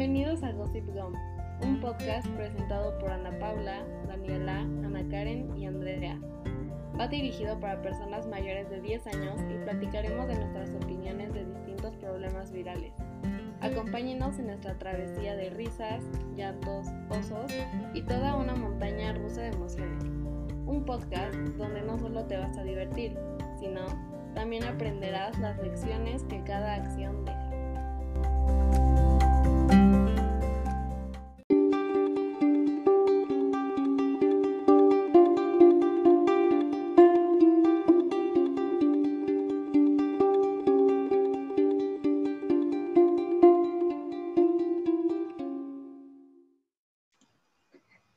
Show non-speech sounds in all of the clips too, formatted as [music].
Bienvenidos a Gossip Gum, un podcast presentado por Ana Paula, Daniela, Ana Karen y Andrea. Va dirigido para personas mayores de 10 años y platicaremos de nuestras opiniones de distintos problemas virales. Acompáñenos en nuestra travesía de risas, llantos, osos y toda una montaña rusa de emociones. Un podcast donde no solo te vas a divertir, sino también aprenderás las lecciones que cada acción deja.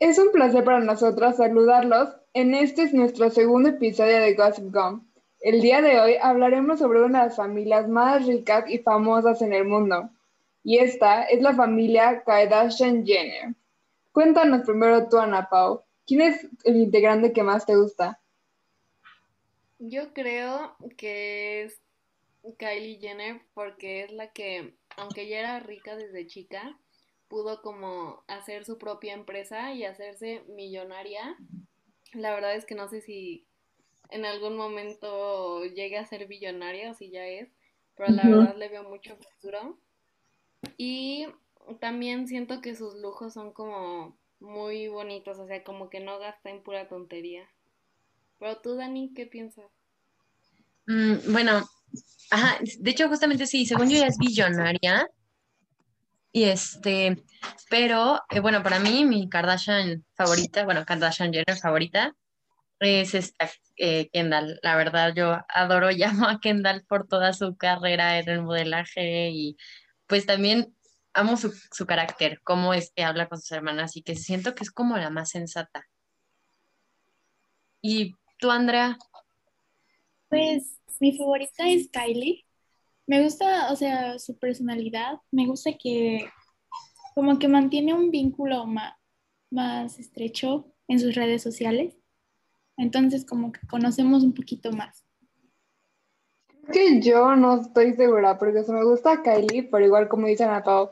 Es un placer para nosotras saludarlos en este es nuestro segundo episodio de Gossip Gum. El día de hoy hablaremos sobre una de las familias más ricas y famosas en el mundo. Y esta es la familia Kardashian Jenner. Cuéntanos primero tú, Ana Pau. ¿Quién es el integrante que más te gusta? Yo creo que es Kylie Jenner porque es la que, aunque ya era rica desde chica, pudo como hacer su propia empresa y hacerse millonaria. La verdad es que no sé si en algún momento llegue a ser billonaria o si ya es, pero la verdad le veo mucho futuro. Y también siento que sus lujos son como muy bonitos, o sea, como que no gasta en pura tontería. Pero tú, Dani, ¿qué piensas? Mm, bueno, ajá, de hecho justamente sí, según yo ya es billonaria. Y este, pero eh, bueno, para mí mi Kardashian favorita, bueno, Kardashian Jenner favorita es esta eh, Kendall. La verdad, yo adoro, llamo [laughs] a Kendall por toda su carrera en el modelaje y pues también amo su, su carácter, cómo es que habla con sus hermanas y que siento que es como la más sensata. ¿Y tú, Andrea? Pues mi favorita es Kylie. Me gusta, o sea, su personalidad. Me gusta que como que mantiene un vínculo más, estrecho en sus redes sociales. Entonces como que conocemos un poquito más. Que yo no estoy segura porque se me gusta Kylie, pero igual como dice Ana Pau,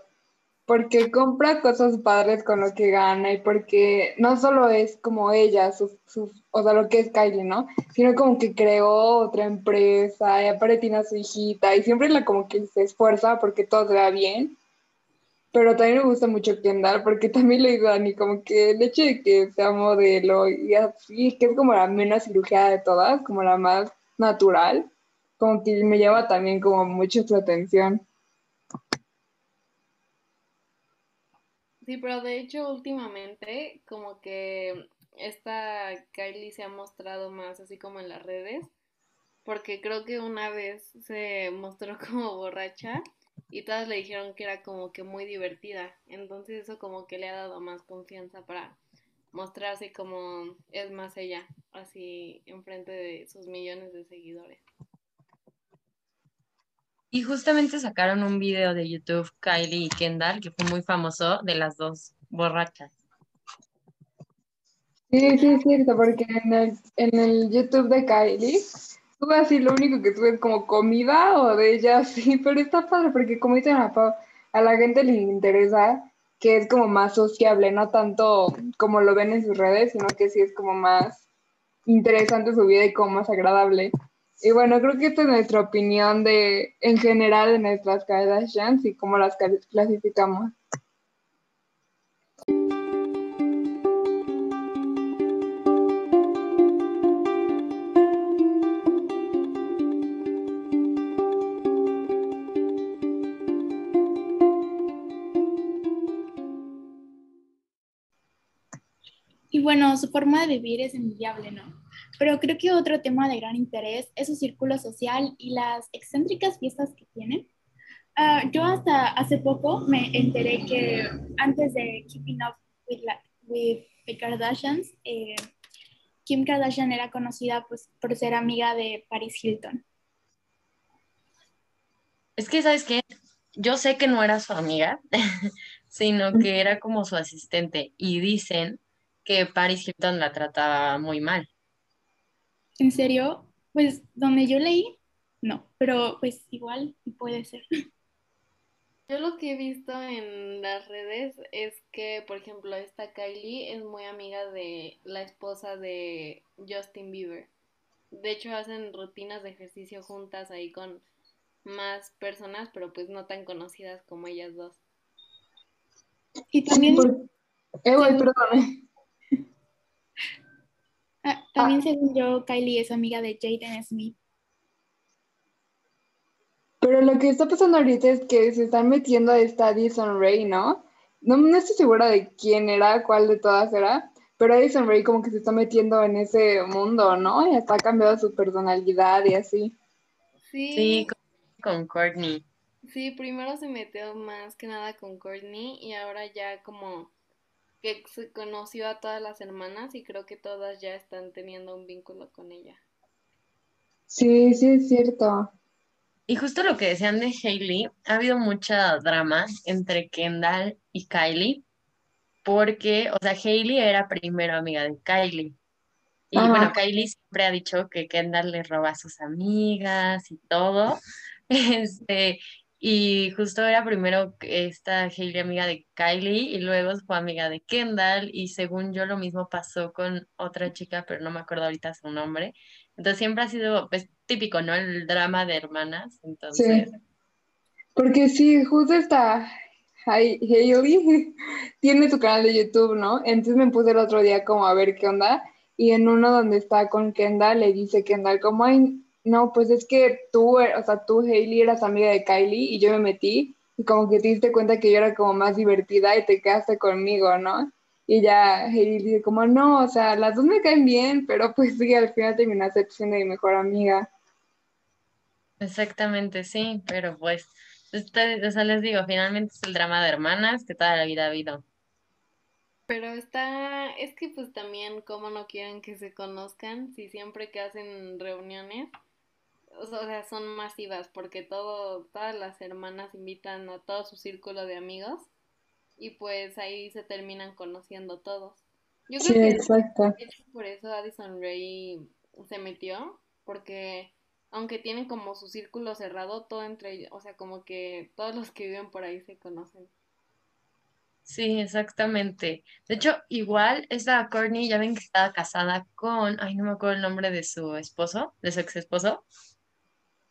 porque compra cosas padres con lo que gana y porque no solo es como ella, su, o sea, lo que es Kylie, ¿no? Sino como que creó otra empresa y aparte tiene a su hijita y siempre la como que se esfuerza porque todo se va bien. Pero también me gusta mucho Kendall porque también le digo a Dani como que el hecho de que sea modelo y así, que es como la menos cirugía de todas, como la más natural, como que me llama también como mucho su atención. Sí, pero de hecho últimamente como que esta Kylie se ha mostrado más así como en las redes, porque creo que una vez se mostró [laughs] como borracha y todas le dijeron que era como que muy divertida, entonces eso como que le ha dado más confianza para mostrarse como es más ella, así enfrente de sus millones de seguidores. Y justamente sacaron un video de YouTube, Kylie y Kendall, que fue muy famoso, de las dos borrachas. Sí, sí, es cierto, porque en el, en el YouTube de Kylie, sube así, lo único que sube es como comida o de ella, [laughs] sí, pero está padre, porque como dicen a, a la gente le interesa que es como más sociable, no tanto como lo ven en sus redes, sino que sí es como más interesante su vida y como más agradable. Y bueno, creo que esta es nuestra opinión de, en general, de nuestras Kardashians y cómo las clasificamos. Y bueno, su forma de vivir es envidiable, ¿no? Pero creo que otro tema de gran interés es su círculo social y las excéntricas fiestas que tienen. Ah, yo hasta hace poco me enteré que antes de Keeping Up with, the Kardashians, eh, Kim Kardashian era conocida pues, por ser amiga de Paris Hilton. Es que, ¿sabes qué? Yo sé que no era su amiga, [laughs] sino que era como su asistente. Y dicen que Paris Hilton la trataba muy mal. ¿En serio? Pues donde yo leí, no, pero pues igual puede ser. Yo lo que he visto en las redes es que, por ejemplo, esta Kylie es muy amiga de la esposa de Justin Bieber. De hecho, hacen rutinas de ejercicio juntas ahí con más personas, pero pues no tan conocidas como ellas dos. Y también, güey, perdóname. Ah, también según yo, Kylie es amiga de Jaden Smith. Pero lo que está pasando ahorita es que se están metiendo a esta Addison Ray, ¿no? No, no estoy segura de quién era, cuál de todas era, pero Addison Ray como que se está metiendo en ese mundo, ¿no? Y hasta ha cambiado su personalidad y así. Sí, Sí, con, con Courtney. sí, primero se metió más que nada con Courtney y ahora ya como que se conoció a todas las hermanas y creo que todas ya están teniendo un vínculo con ella. Sí, sí es cierto. Y justo lo que decían de Hailey, ha habido mucha drama entre Kendall y Kylie, porque, o sea, Hailey era primero amiga de Kylie. Y Ajá. bueno, Kylie siempre ha dicho que Kendall le roba a sus amigas y todo. [laughs] Este, y justo era primero esta Hailey amiga de Kylie y luego fue amiga de Kendall y según yo lo mismo pasó con otra chica, pero no me acuerdo ahorita su nombre. Entonces siempre ha sido pues típico, ¿no? El drama de hermanas. Sí. Entonces, Porque sí, justo está Hai- Hailey [laughs] tiene su canal de YouTube, ¿no? Entonces me puse el otro día como a ver qué onda y en uno donde está con Kendall le dice Kendall como, ay, no, pues es que tú, eh, o sea, tú Hailey eras amiga de Kylie y yo me metí y como que te diste cuenta que yo era como más divertida y te quedaste conmigo, ¿no? Y ya Hailey dice como, no, o sea, las dos me caen bien, pero pues sí, al final terminaste siendo mi mejor amiga. exactamente, sí, pero pues, este, o sea, les digo, finalmente es el drama de hermanas que toda la vida ha habido. Pero está, es que pues también cómo no quieren que se conozcan si siempre que hacen reuniones, o sea, son masivas porque todo, todas las hermanas invitan a todo su círculo de amigos y pues ahí se terminan conociendo todos. Yo Sí, creo que exacto. por eso Addison Rae se metió, porque aunque tienen como su círculo cerrado, todo entre ellos, o sea, como que todos los que viven por ahí se conocen. Sí, exactamente. De hecho, igual esta Courtney, ya ven que estaba casada con, ay, no me acuerdo el nombre de su esposo, de su ex esposo,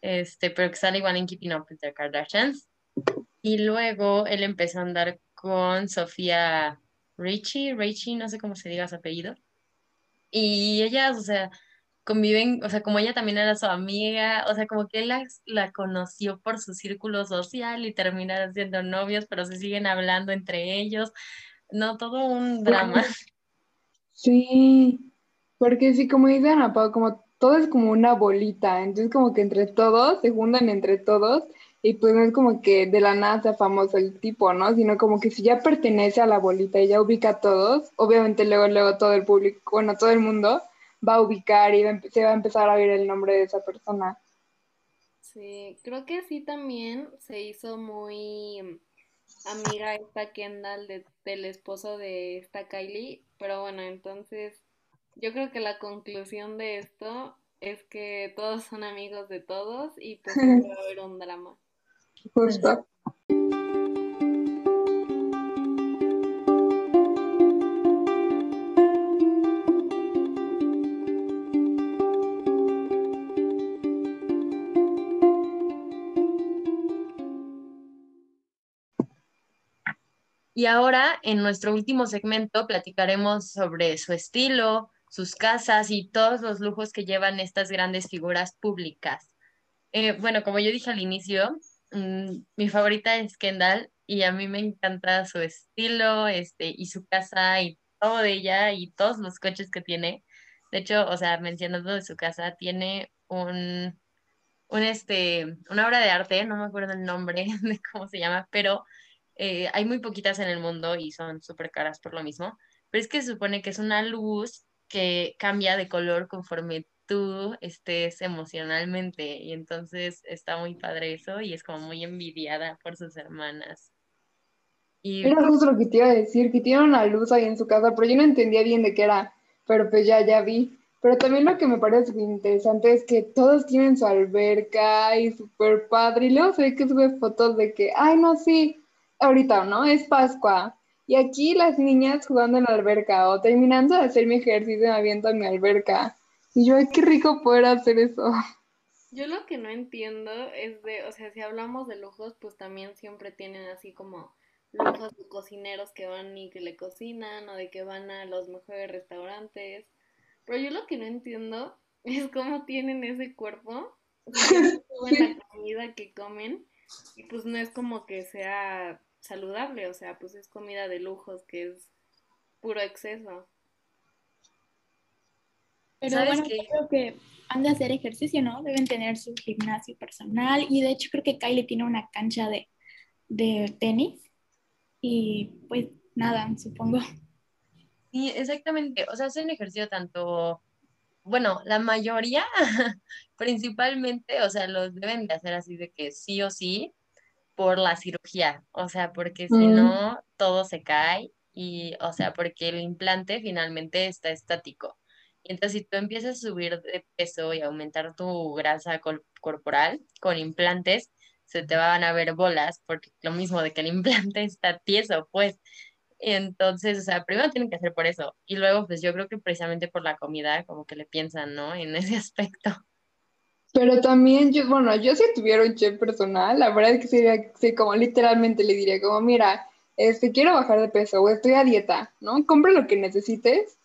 este, pero que sale igual en Keeping Up with the Kardashians. Y luego él empezó a andar con Sofía Richie, Richie, no sé cómo se diga su apellido. Y ellas, o sea, conviven, o sea, como ella también era su amiga, o sea, como que él la, la conoció por su círculo social y terminaron siendo novios, pero se siguen hablando entre ellos. No, todo un drama. Sí, porque sí, como dice Ana Pau, como todo es como una bolita, entonces como que entre todos, se juntan entre todos, y pues no es como que de la nada sea famoso el tipo, ¿no? Sino como que si ya pertenece a la bolita y ya ubica a todos, obviamente luego, luego todo el público, bueno, todo el mundo va a ubicar y se va a empezar a ver el nombre de esa persona. Sí, creo que sí también se hizo muy amiga esta Kendall de- del esposo de esta Kylie, pero bueno, entonces yo creo que la conclusión de esto es que todos son amigos de todos y pues siempre va a haber un drama. [laughs] Justo. Y ahora, en nuestro último segmento, platicaremos sobre su estilo, sus casas y todos los lujos que llevan estas grandes figuras públicas. Eh, bueno, como yo dije al inicio, mm, mi favorita es Kendall y a mí me encanta su estilo, este, y su casa y todo de ella y todos los coches que tiene. De hecho, o sea, mencionando de su casa, tiene un, un este, una obra de arte, no me acuerdo el nombre [laughs] de cómo se llama, pero eh, hay muy poquitas en el mundo y son súper caras por lo mismo. Pero es que se supone que es una luz que cambia de color conforme tú estés emocionalmente y entonces está muy padre eso y es como muy envidiada por sus hermanas. Y Era justo lo que te iba a decir, que tiene una luz ahí en su casa, pero yo no entendía bien de qué era, pero pues ya, ya vi. Pero también lo que me parece interesante es que todos tienen su alberca y súper padre. Y luego se ve que sube fotos de que, ay, no, sí, ahorita, ¿no? Es Pascua. Y aquí las niñas jugando en la alberca o terminando de hacer mi ejercicio me aviento a mi alberca. Y yo, ay, qué rico poder hacer eso. Yo lo que no entiendo es de, o sea, si hablamos de lujos, pues también siempre tienen así como lujos de cocineros que van y que le cocinan o de que van a los mejores restaurantes. Pero yo lo que no entiendo [laughs] es cómo tienen ese cuerpo, la [laughs] comida que comen y pues no es como que sea saludable, o sea, pues es comida de lujos que es puro exceso. Pero bueno, creo que han de hacer ejercicio, ¿no? Deben tener su gimnasio personal y de hecho creo que Kylie tiene una cancha de, de tenis y pues nada, supongo. Sí, exactamente. O sea, hacen ejercicio tanto, bueno, la mayoría [laughs] principalmente, o sea, los deben de hacer así de que sí o sí por la cirugía, o sea, porque si Mm. no, todo se cae y, o sea, porque el implante finalmente está estático. Entonces, si tú empiezas a subir de peso y aumentar tu grasa corporal con implantes, se te van a ver bolas, porque lo mismo de que el [laughs] implante está tieso, pues. Entonces, o sea, primero tienen que hacer por eso. Y luego, pues yo creo que precisamente por la comida, como que le piensan, ¿no? En ese aspecto. Pero también yo, bueno, yo si tuviera un chef personal, la verdad es que sería, sí, como literalmente le diría, como, mira, este, quiero bajar de peso o estoy a dieta, ¿no? Compra lo que necesites,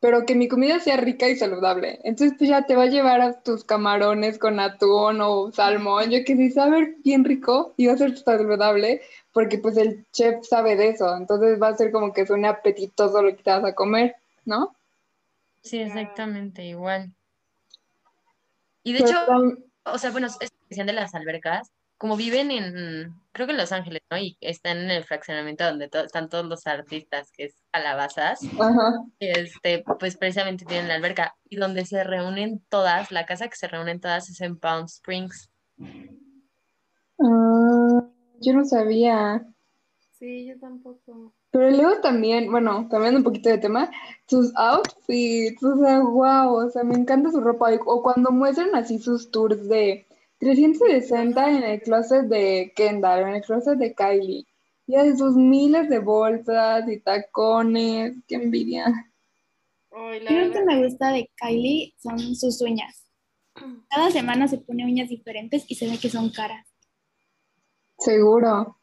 pero que mi comida sea rica y saludable. Entonces, pues ya te va a llevar a tus camarones con atún o salmón, yo que sí, saber bien rico y va a ser saludable, porque pues el chef sabe de eso, entonces va a ser como que suene apetitoso lo que te vas a comer, ¿no? Sí, exactamente, igual. Y de hecho, o sea, bueno, es que decían de las albercas, como viven en, creo que en Los Ángeles, ¿no? Y están en el fraccionamiento donde to- están todos los artistas, que es Calabazas, ajá. este, pues precisamente tienen la alberca. Y donde se reúnen todas, la casa que se reúnen todas es en Palm Springs. Ah, yo no sabía. Sí, yo tampoco. Pero luego también, bueno, cambiando un poquito de tema, sus outfits, o sea, wow, o sea, me encanta su ropa. O cuando muestran así sus tours de 360 en el closet de Kendall, en el closet de Kylie. Y de sus miles de bolsas y tacones, qué envidia. Ay, la Creo que me gusta de Kylie son sus uñas. Cada semana se pone uñas diferentes y se ve que son caras. Seguro.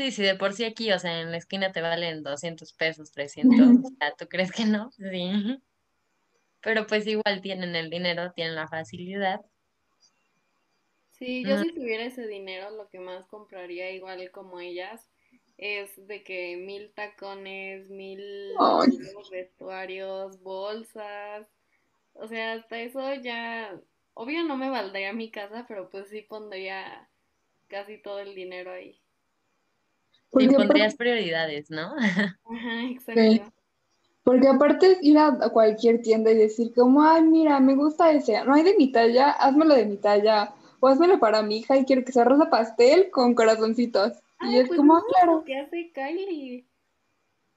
Sí, sí, de por sí aquí, o sea, en la esquina te valen 200 pesos, 300, o sea, ¿tú crees que no? [laughs] Sí. Pero pues igual tienen el dinero, tienen la facilidad. Sí, yo Mm. si tuviera ese dinero, lo que más compraría, igual como ellas, es de que mil tacones, mil Ay. vestuarios, bolsas. O sea, hasta eso ya, obvio no me valdría mi casa, pero pues sí pondría casi todo el dinero ahí. Y Porque pondrías aparte, prioridades, ¿no? [laughs] Ajá, exacto. porque aparte es ir a a cualquier tienda y decir como, ay, mira, me gusta ese, no hay de mi talla, házmelo de mi talla, o házmelo para mi hija y quiero que sea rosa pastel con corazoncitos. Y Ay, es pues como, eso "Ah, es claro. que hace Kylie.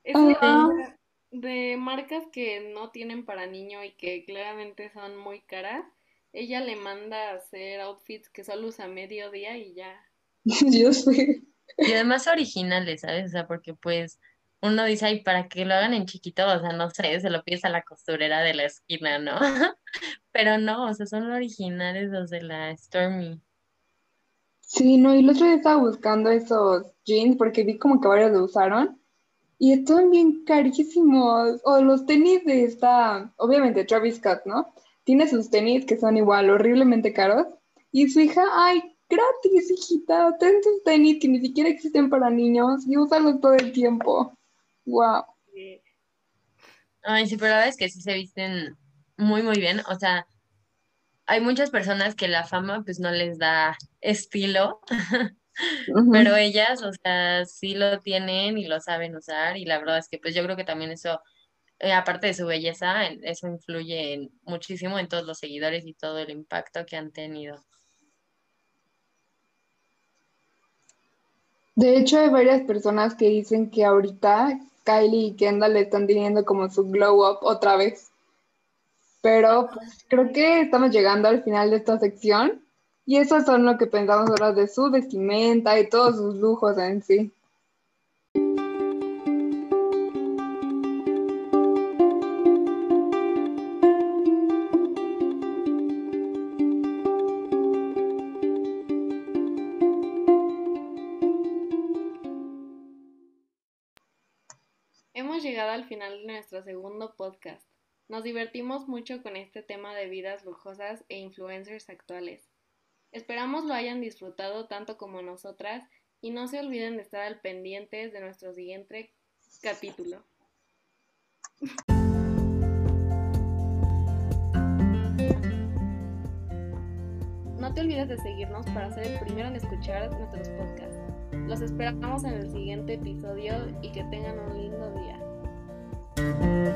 Eso Ajá. de marcas que no tienen para niño y que claramente son muy caras, ella le manda a hacer outfits que solo usa mediodía y ya. [laughs] Yo sé. Y además originales, ¿sabes? O sea, porque pues uno dice, ay, para que lo hagan en chiquito, o sea, no sé, se lo pides a la costurera de la esquina, ¿no? [laughs] Pero no, o sea, son originales los de la Stormy. Sí, no, y el otro día estaba buscando esos jeans porque vi como que varios lo usaron y estaban bien carísimos. O los tenis de esta, obviamente Travis Scott, ¿no? Tiene sus tenis que son igual horriblemente caros y su hija, ay, gratis, hijita, ten tus tenis que ni siquiera existen para niños y úsalos todo el tiempo. Wow. Ay, sí, pero la verdad es que sí se visten muy, muy bien. O sea, hay muchas personas que la fama pues no les da estilo, [laughs] pero ellas, o sea, sí lo tienen y lo saben usar y la verdad es que pues yo creo que también eso, eh, aparte de su belleza, eso influye en- muchísimo en todos los seguidores y todo el impacto que han tenido. De hecho, hay varias personas que dicen que ahorita Kylie y Kendall están teniendo como su glow up otra vez. Pero pues, creo que estamos llegando al final de esta sección y eso son lo que pensamos ahora de su vestimenta y todos sus lujos en sí. Nuestro segundo podcast. Nos divertimos mucho con este tema de vidas lujosas e influencers actuales. Esperamos lo hayan disfrutado tanto como nosotras y no se olviden de estar al pendientes de nuestro siguiente capítulo. No te olvides de seguirnos para ser el primero en escuchar nuestros podcasts. Los esperamos en el siguiente episodio y que tengan un lindo día. Thank you.